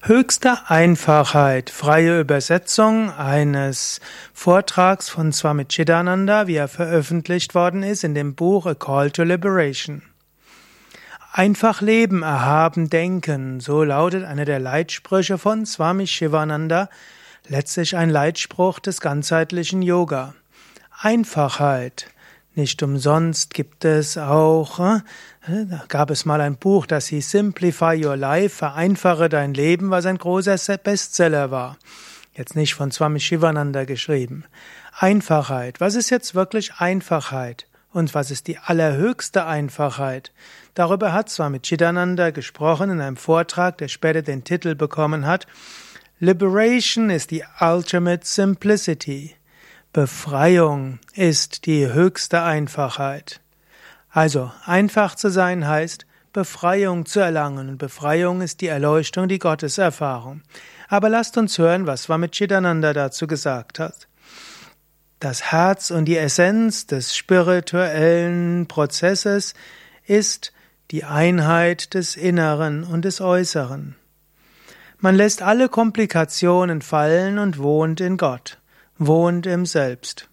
Höchste Einfachheit, freie Übersetzung eines Vortrags von Swami Chidananda, wie er veröffentlicht worden ist in dem Buch A Call to Liberation. Einfach leben, erhaben denken, so lautet einer der Leitsprüche von Swami Shivananda, letztlich ein Leitspruch des ganzheitlichen Yoga. Einfachheit, nicht umsonst gibt es auch, äh, da gab es mal ein Buch, das hieß Simplify Your Life, vereinfache dein Leben, was ein großer Bestseller war. Jetzt nicht von Swami Shivananda geschrieben. Einfachheit. Was ist jetzt wirklich Einfachheit? Und was ist die allerhöchste Einfachheit? Darüber hat Swami Chidananda gesprochen in einem Vortrag, der später den Titel bekommen hat. Liberation is the ultimate simplicity. Befreiung ist die höchste Einfachheit. Also, einfach zu sein heißt, Befreiung zu erlangen. Und Befreiung ist die Erleuchtung, die Gotteserfahrung. Aber lasst uns hören, was Swami Chidananda dazu gesagt hat. Das Herz und die Essenz des spirituellen Prozesses ist die Einheit des Inneren und des Äußeren. Man lässt alle Komplikationen fallen und wohnt in Gott wohnt im Selbst.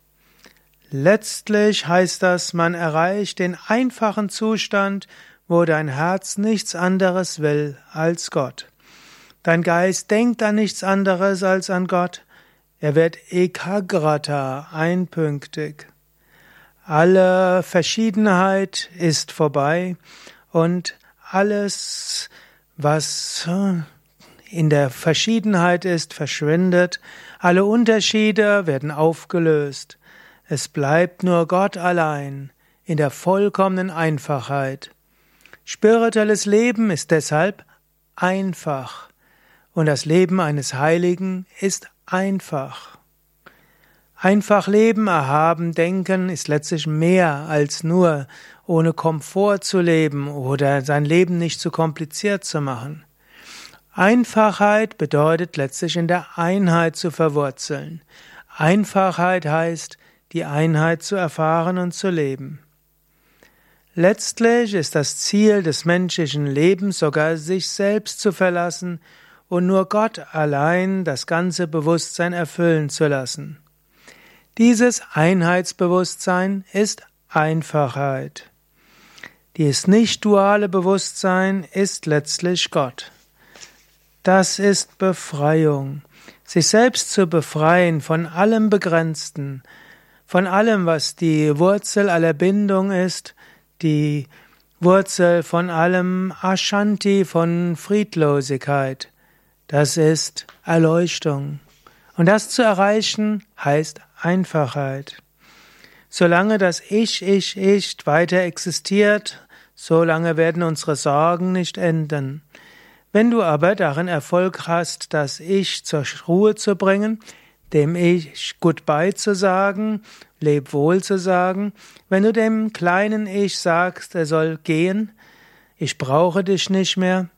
Letztlich heißt das, man erreicht den einfachen Zustand, wo dein Herz nichts anderes will als Gott. Dein Geist denkt an nichts anderes als an Gott. Er wird ekagrata, einpünktig. Alle Verschiedenheit ist vorbei und alles, was in der Verschiedenheit ist, verschwindet, alle Unterschiede werden aufgelöst, es bleibt nur Gott allein in der vollkommenen Einfachheit. Spirituelles Leben ist deshalb einfach und das Leben eines Heiligen ist einfach. Einfach leben, erhaben, denken ist letztlich mehr als nur ohne Komfort zu leben oder sein Leben nicht zu kompliziert zu machen. Einfachheit bedeutet letztlich in der Einheit zu verwurzeln. Einfachheit heißt, die Einheit zu erfahren und zu leben. Letztlich ist das Ziel des menschlichen Lebens sogar sich selbst zu verlassen und nur Gott allein das ganze Bewusstsein erfüllen zu lassen. Dieses Einheitsbewusstsein ist Einfachheit. Dieses nicht duale Bewusstsein ist letztlich Gott. Das ist Befreiung. Sich selbst zu befreien von allem Begrenzten, von allem, was die Wurzel aller Bindung ist, die Wurzel von allem Ashanti, von Friedlosigkeit. Das ist Erleuchtung. Und das zu erreichen heißt Einfachheit. Solange das Ich, Ich, Ich weiter existiert, solange werden unsere Sorgen nicht enden. Wenn du aber darin Erfolg hast, das Ich zur Ruhe zu bringen, dem Ich Goodbye zu sagen, Leb wohl zu sagen, wenn du dem kleinen Ich sagst, er soll gehen, ich brauche dich nicht mehr,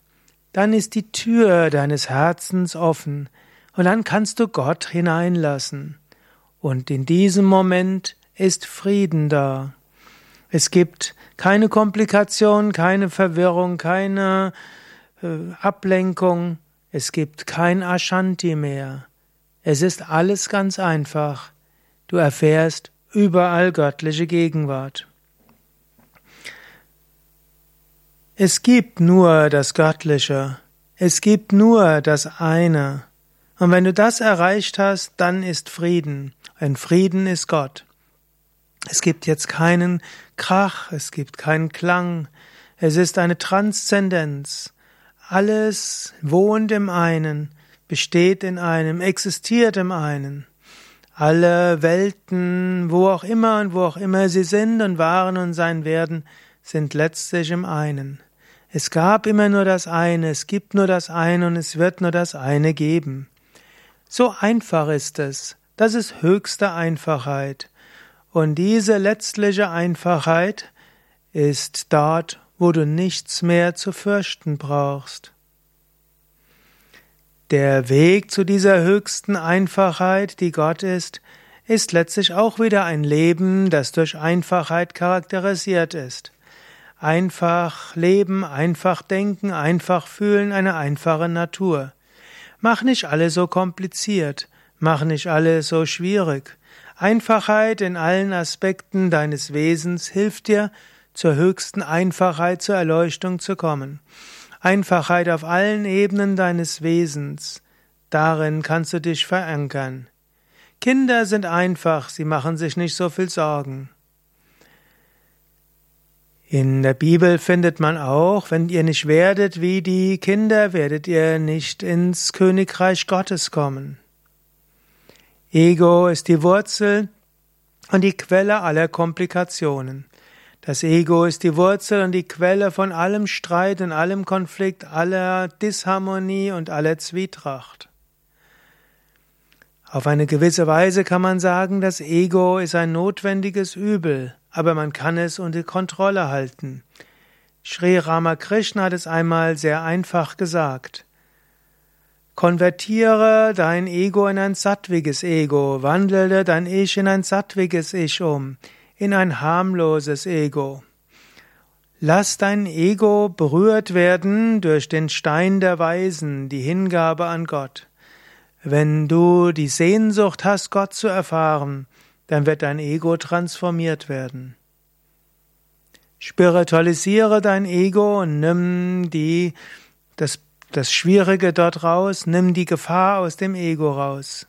dann ist die Tür deines Herzens offen und dann kannst du Gott hineinlassen. Und in diesem Moment ist Frieden da. Es gibt keine Komplikation, keine Verwirrung, keine Ablenkung, es gibt kein Ashanti mehr. Es ist alles ganz einfach. Du erfährst überall göttliche Gegenwart. Es gibt nur das Göttliche. Es gibt nur das eine. Und wenn du das erreicht hast, dann ist Frieden. Ein Frieden ist Gott. Es gibt jetzt keinen Krach, es gibt keinen Klang. Es ist eine Transzendenz. Alles wohnt im einen, besteht in einem, existiert im einen. Alle Welten, wo auch immer und wo auch immer sie sind und waren und sein werden, sind letztlich im einen. Es gab immer nur das eine, es gibt nur das eine und es wird nur das eine geben. So einfach ist es. Das ist höchste Einfachheit. Und diese letztliche Einfachheit ist dort, wo du nichts mehr zu fürchten brauchst. Der Weg zu dieser höchsten Einfachheit, die Gott ist, ist letztlich auch wieder ein Leben, das durch Einfachheit charakterisiert ist. Einfach leben, einfach denken, einfach fühlen, eine einfache Natur. Mach nicht alles so kompliziert, mach nicht alles so schwierig. Einfachheit in allen Aspekten deines Wesens hilft dir, zur höchsten Einfachheit, zur Erleuchtung zu kommen. Einfachheit auf allen Ebenen deines Wesens. Darin kannst du dich verankern. Kinder sind einfach, sie machen sich nicht so viel Sorgen. In der Bibel findet man auch, wenn ihr nicht werdet wie die Kinder, werdet ihr nicht ins Königreich Gottes kommen. Ego ist die Wurzel und die Quelle aller Komplikationen. Das Ego ist die Wurzel und die Quelle von allem Streit und allem Konflikt, aller Disharmonie und aller Zwietracht. Auf eine gewisse Weise kann man sagen, das Ego ist ein notwendiges Übel, aber man kann es unter Kontrolle halten. Sri Ramakrishna hat es einmal sehr einfach gesagt. Konvertiere dein Ego in ein sattwiges Ego, wandele dein Ich in ein sattwiges Ich um, in ein harmloses Ego. Lass dein Ego berührt werden durch den Stein der Weisen, die Hingabe an Gott. Wenn du die Sehnsucht hast, Gott zu erfahren, dann wird dein Ego transformiert werden. Spiritualisiere dein Ego und nimm die, das, das Schwierige dort raus, nimm die Gefahr aus dem Ego raus.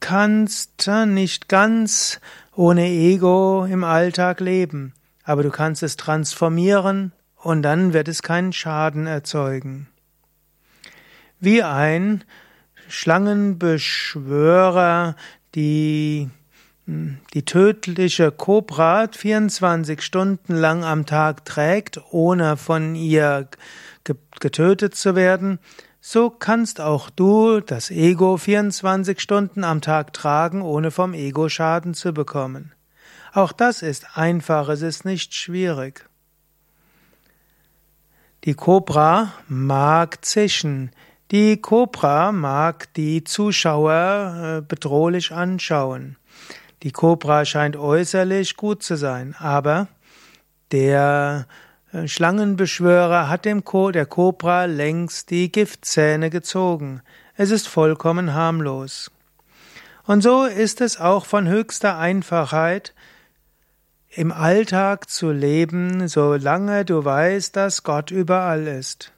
Kannst nicht ganz ohne Ego im Alltag leben, aber du kannst es transformieren und dann wird es keinen Schaden erzeugen. Wie ein Schlangenbeschwörer die, hm, die tödliche Kobra 24 Stunden lang am Tag trägt, ohne von ihr getötet zu werden, so kannst auch du das Ego 24 Stunden am Tag tragen, ohne vom Ego Schaden zu bekommen. Auch das ist einfach, es ist nicht schwierig. Die Kobra mag zischen. Die Kobra mag die Zuschauer äh, bedrohlich anschauen. Die Kobra scheint äußerlich gut zu sein, aber der Schlangenbeschwörer hat dem Ko der Kobra längst die Giftzähne gezogen. Es ist vollkommen harmlos. Und so ist es auch von höchster Einfachheit, im Alltag zu leben, solange du weißt, dass Gott überall ist.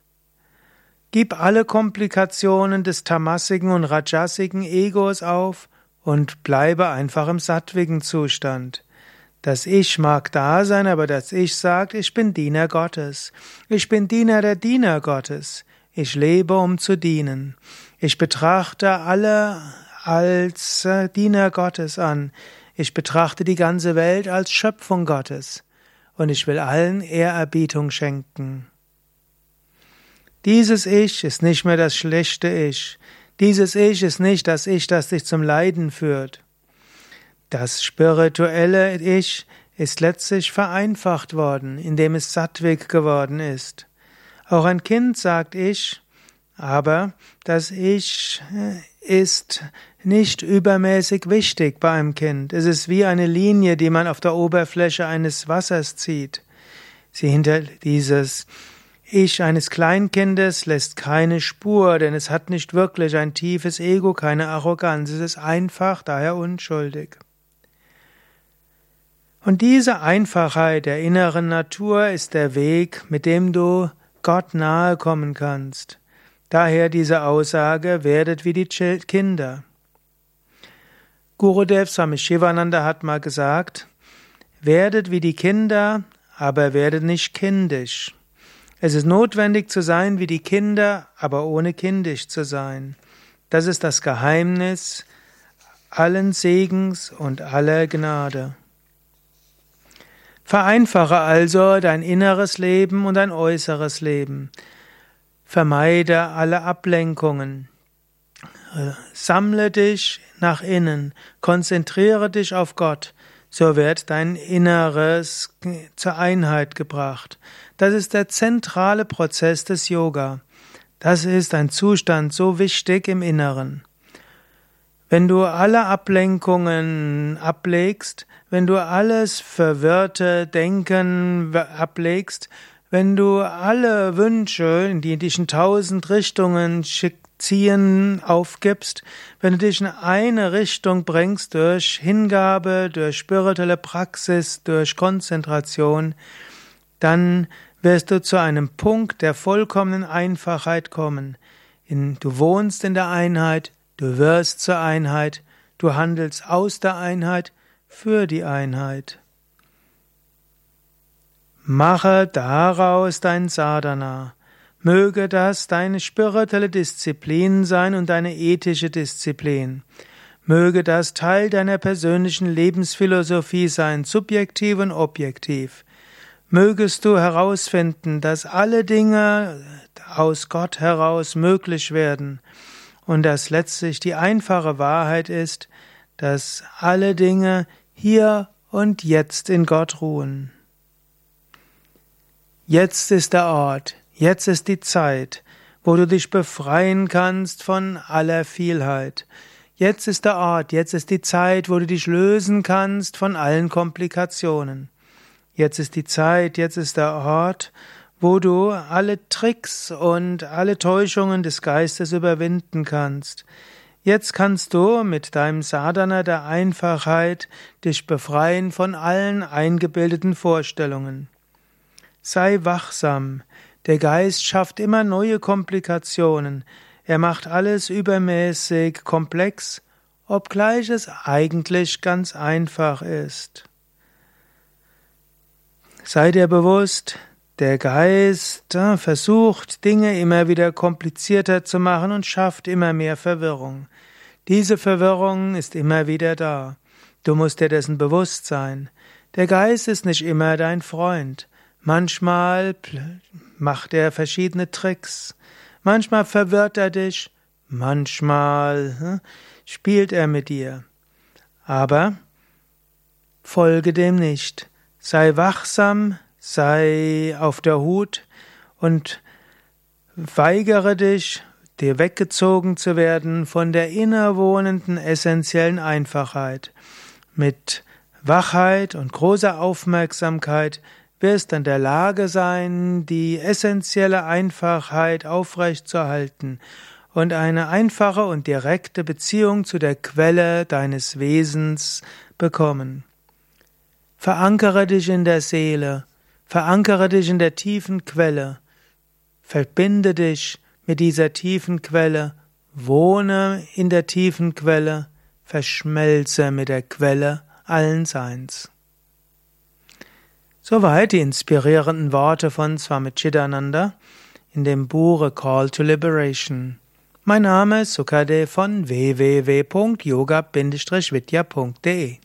Gib alle Komplikationen des tamassigen und rajasigen Egos auf und bleibe einfach im sattwigen Zustand. Das Ich mag da sein, aber das Ich sagt, ich bin Diener Gottes. Ich bin Diener der Diener Gottes. Ich lebe, um zu dienen. Ich betrachte alle als äh, Diener Gottes an. Ich betrachte die ganze Welt als Schöpfung Gottes. Und ich will allen Ehrerbietung schenken. Dieses Ich ist nicht mehr das schlechte Ich. Dieses Ich ist nicht das Ich, das dich zum Leiden führt. Das spirituelle Ich ist letztlich vereinfacht worden, indem es sattwig geworden ist. Auch ein Kind sagt Ich, aber das Ich ist nicht übermäßig wichtig bei einem Kind. Es ist wie eine Linie, die man auf der Oberfläche eines Wassers zieht. Sie hinter dieses ich eines Kleinkindes lässt keine Spur, denn es hat nicht wirklich ein tiefes Ego, keine Arroganz, es ist einfach, daher unschuldig. Und diese Einfachheit der inneren Natur ist der Weg, mit dem du Gott nahe kommen kannst. Daher diese Aussage, werdet wie die Kinder. Gurudev Swami Shivananda hat mal gesagt, werdet wie die Kinder, aber werdet nicht kindisch. Es ist notwendig zu sein wie die Kinder, aber ohne kindisch zu sein. Das ist das Geheimnis allen Segens und aller Gnade. Vereinfache also dein inneres Leben und dein äußeres Leben. Vermeide alle Ablenkungen. Sammle dich nach innen, konzentriere dich auf Gott, so wird dein Inneres zur Einheit gebracht. Das ist der zentrale Prozess des Yoga. Das ist ein Zustand so wichtig im Inneren. Wenn du alle Ablenkungen ablegst, wenn du alles verwirrte Denken ablegst, wenn du alle Wünsche, die dich in tausend Richtungen Ziehen aufgibst, wenn du dich in eine Richtung bringst durch Hingabe, durch spirituelle Praxis, durch Konzentration, dann wirst du zu einem Punkt der vollkommenen Einfachheit kommen. Du wohnst in der Einheit, du wirst zur Einheit, du handelst aus der Einheit für die Einheit. Mache daraus dein Sadhana. Möge das deine spirituelle Disziplin sein und deine ethische Disziplin. Möge das Teil deiner persönlichen Lebensphilosophie sein, subjektiv und objektiv. Mögest du herausfinden, dass alle Dinge aus Gott heraus möglich werden und dass letztlich die einfache Wahrheit ist, dass alle Dinge hier und jetzt in Gott ruhen. Jetzt ist der Ort, Jetzt ist die Zeit, wo du dich befreien kannst von aller Vielheit. Jetzt ist der Ort, jetzt ist die Zeit, wo du dich lösen kannst von allen Komplikationen. Jetzt ist die Zeit, jetzt ist der Ort, wo du alle Tricks und alle Täuschungen des Geistes überwinden kannst. Jetzt kannst du mit deinem Sadhana der Einfachheit dich befreien von allen eingebildeten Vorstellungen. Sei wachsam, der Geist schafft immer neue Komplikationen. Er macht alles übermäßig komplex, obgleich es eigentlich ganz einfach ist. Sei dir bewusst, der Geist äh, versucht, Dinge immer wieder komplizierter zu machen und schafft immer mehr Verwirrung. Diese Verwirrung ist immer wieder da. Du musst dir dessen bewusst sein. Der Geist ist nicht immer dein Freund. Manchmal macht er verschiedene Tricks. Manchmal verwirrt er dich, manchmal hm, spielt er mit dir. Aber folge dem nicht. Sei wachsam, sei auf der Hut und weigere dich, dir weggezogen zu werden von der innerwohnenden essentiellen Einfachheit. Mit Wachheit und großer Aufmerksamkeit wirst in der Lage sein, die essentielle Einfachheit aufrechtzuerhalten und eine einfache und direkte Beziehung zu der Quelle deines Wesens bekommen. Verankere dich in der Seele, verankere dich in der tiefen Quelle, verbinde dich mit dieser tiefen Quelle, wohne in der tiefen Quelle, verschmelze mit der Quelle allen Seins. Soweit die inspirierenden Worte von Swami Chidananda in dem Buch A Call to Liberation. Mein Name ist Sukade von www.yoga-vidya.de